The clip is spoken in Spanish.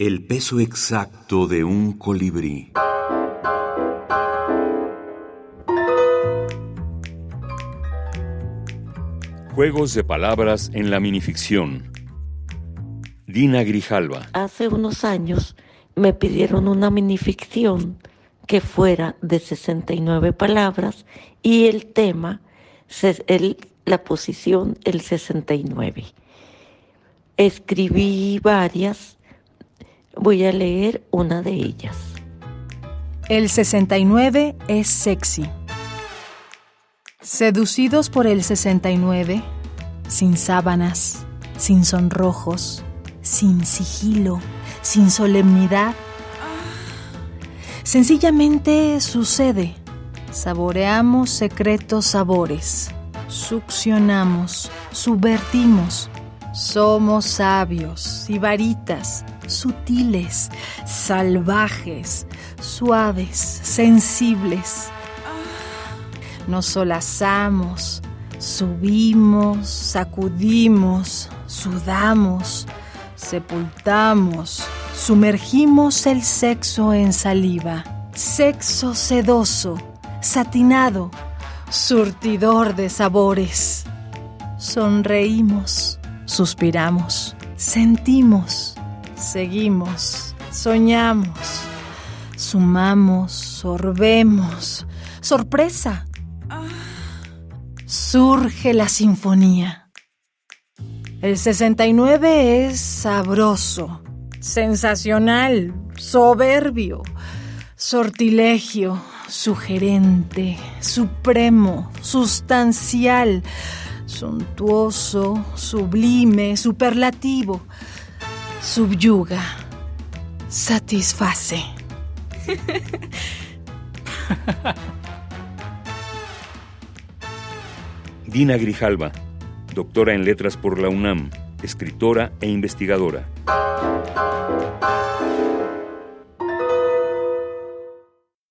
El peso exacto de un colibrí. Juegos de palabras en la minificción. Dina Grijalva. Hace unos años me pidieron una minificción que fuera de 69 palabras y el tema, la posición, el 69. Escribí varias Voy a leer una de ellas. El 69 es sexy. Seducidos por el 69, sin sábanas, sin sonrojos, sin sigilo, sin solemnidad. Sencillamente sucede. Saboreamos secretos sabores. Succionamos, subvertimos. Somos sabios, y varitas sutiles, salvajes, suaves, sensibles. Nos solazamos, subimos, sacudimos, sudamos, sepultamos, sumergimos el sexo en saliva. Sexo sedoso, satinado, surtidor de sabores. Sonreímos, suspiramos, sentimos, Seguimos, soñamos, sumamos, sorbemos. Sorpresa. Surge la sinfonía. El 69 es sabroso, sensacional, soberbio, sortilegio, sugerente, supremo, sustancial, suntuoso, sublime, superlativo subyuga, satisface. Dina Grijalva, doctora en letras por la UNAM, escritora e investigadora.